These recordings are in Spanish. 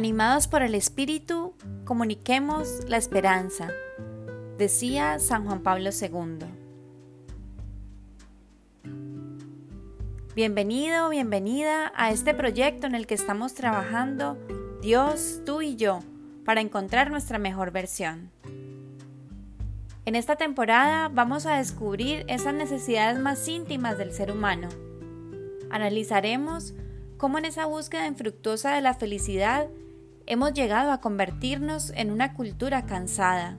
Animados por el Espíritu, comuniquemos la esperanza, decía San Juan Pablo II. Bienvenido, bienvenida a este proyecto en el que estamos trabajando Dios, tú y yo para encontrar nuestra mejor versión. En esta temporada vamos a descubrir esas necesidades más íntimas del ser humano. Analizaremos cómo en esa búsqueda infructuosa de la felicidad hemos llegado a convertirnos en una cultura cansada.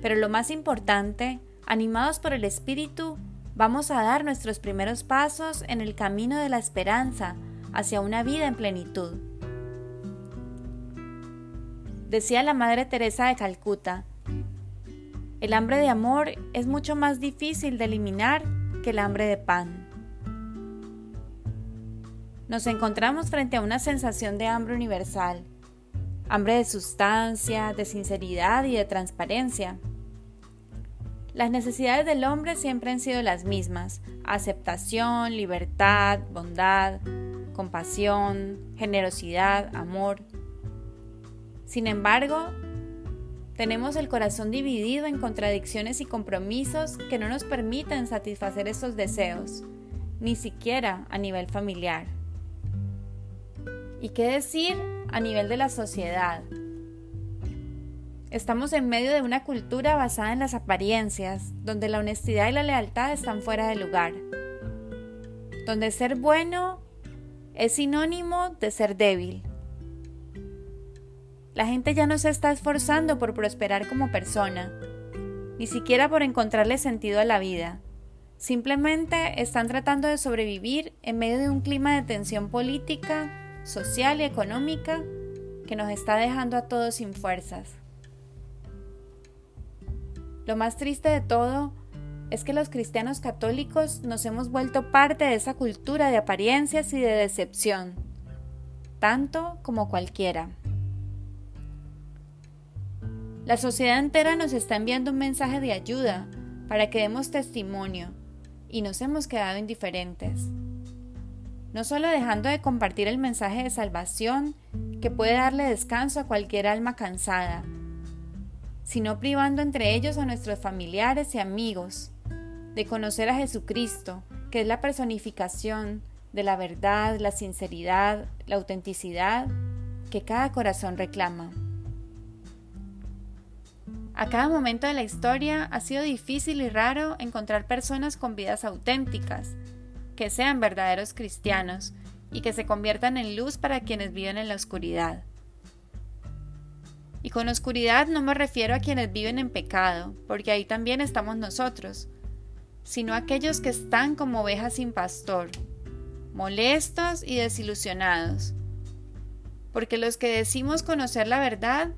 Pero lo más importante, animados por el Espíritu, vamos a dar nuestros primeros pasos en el camino de la esperanza hacia una vida en plenitud. Decía la Madre Teresa de Calcuta, el hambre de amor es mucho más difícil de eliminar que el hambre de pan. Nos encontramos frente a una sensación de hambre universal, hambre de sustancia, de sinceridad y de transparencia. Las necesidades del hombre siempre han sido las mismas, aceptación, libertad, bondad, compasión, generosidad, amor. Sin embargo, tenemos el corazón dividido en contradicciones y compromisos que no nos permiten satisfacer esos deseos, ni siquiera a nivel familiar. ¿Y qué decir a nivel de la sociedad? Estamos en medio de una cultura basada en las apariencias, donde la honestidad y la lealtad están fuera de lugar, donde ser bueno es sinónimo de ser débil. La gente ya no se está esforzando por prosperar como persona, ni siquiera por encontrarle sentido a la vida. Simplemente están tratando de sobrevivir en medio de un clima de tensión política social y económica que nos está dejando a todos sin fuerzas. Lo más triste de todo es que los cristianos católicos nos hemos vuelto parte de esa cultura de apariencias y de decepción, tanto como cualquiera. La sociedad entera nos está enviando un mensaje de ayuda para que demos testimonio y nos hemos quedado indiferentes no solo dejando de compartir el mensaje de salvación que puede darle descanso a cualquier alma cansada, sino privando entre ellos a nuestros familiares y amigos de conocer a Jesucristo, que es la personificación de la verdad, la sinceridad, la autenticidad que cada corazón reclama. A cada momento de la historia ha sido difícil y raro encontrar personas con vidas auténticas, que sean verdaderos cristianos y que se conviertan en luz para quienes viven en la oscuridad. Y con oscuridad no me refiero a quienes viven en pecado, porque ahí también estamos nosotros, sino a aquellos que están como ovejas sin pastor, molestos y desilusionados. Porque los que decimos conocer la verdad,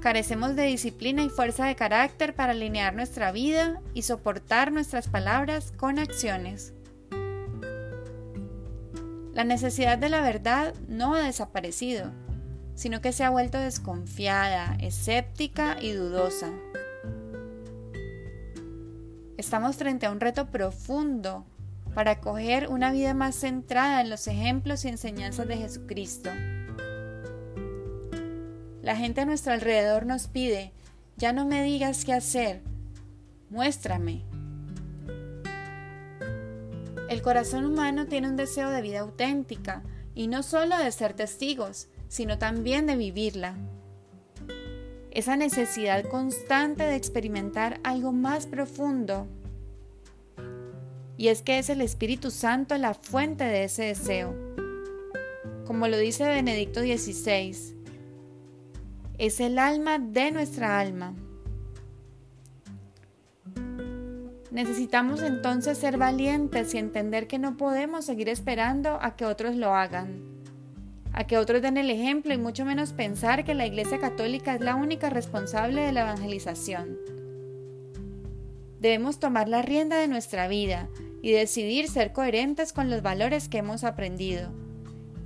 carecemos de disciplina y fuerza de carácter para alinear nuestra vida y soportar nuestras palabras con acciones. La necesidad de la verdad no ha desaparecido, sino que se ha vuelto desconfiada, escéptica y dudosa. Estamos frente a un reto profundo para acoger una vida más centrada en los ejemplos y enseñanzas de Jesucristo. La gente a nuestro alrededor nos pide, ya no me digas qué hacer, muéstrame, el corazón humano tiene un deseo de vida auténtica, y no solo de ser testigos, sino también de vivirla. Esa necesidad constante de experimentar algo más profundo. Y es que es el Espíritu Santo la fuente de ese deseo. Como lo dice Benedicto XVI, es el alma de nuestra alma. Necesitamos entonces ser valientes y entender que no podemos seguir esperando a que otros lo hagan, a que otros den el ejemplo y mucho menos pensar que la Iglesia Católica es la única responsable de la evangelización. Debemos tomar la rienda de nuestra vida y decidir ser coherentes con los valores que hemos aprendido,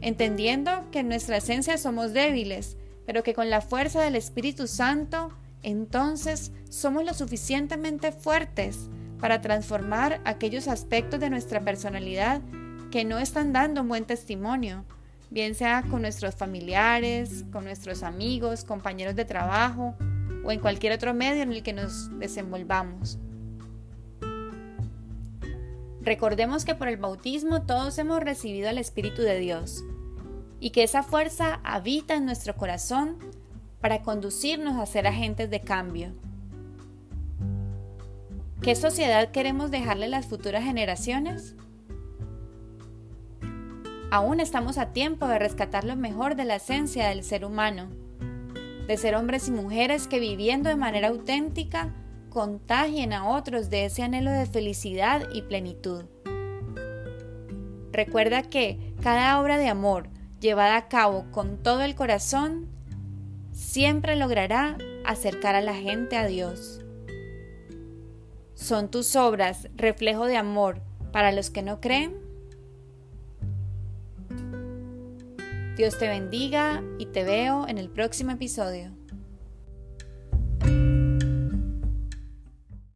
entendiendo que en nuestra esencia somos débiles, pero que con la fuerza del Espíritu Santo, entonces somos lo suficientemente fuertes para transformar aquellos aspectos de nuestra personalidad que no están dando un buen testimonio, bien sea con nuestros familiares, con nuestros amigos, compañeros de trabajo o en cualquier otro medio en el que nos desenvolvamos. Recordemos que por el bautismo todos hemos recibido al Espíritu de Dios y que esa fuerza habita en nuestro corazón para conducirnos a ser agentes de cambio. ¿Qué sociedad queremos dejarle a las futuras generaciones? Aún estamos a tiempo de rescatar lo mejor de la esencia del ser humano, de ser hombres y mujeres que viviendo de manera auténtica contagien a otros de ese anhelo de felicidad y plenitud. Recuerda que cada obra de amor llevada a cabo con todo el corazón siempre logrará acercar a la gente a Dios. ¿Son tus obras reflejo de amor para los que no creen? Dios te bendiga y te veo en el próximo episodio.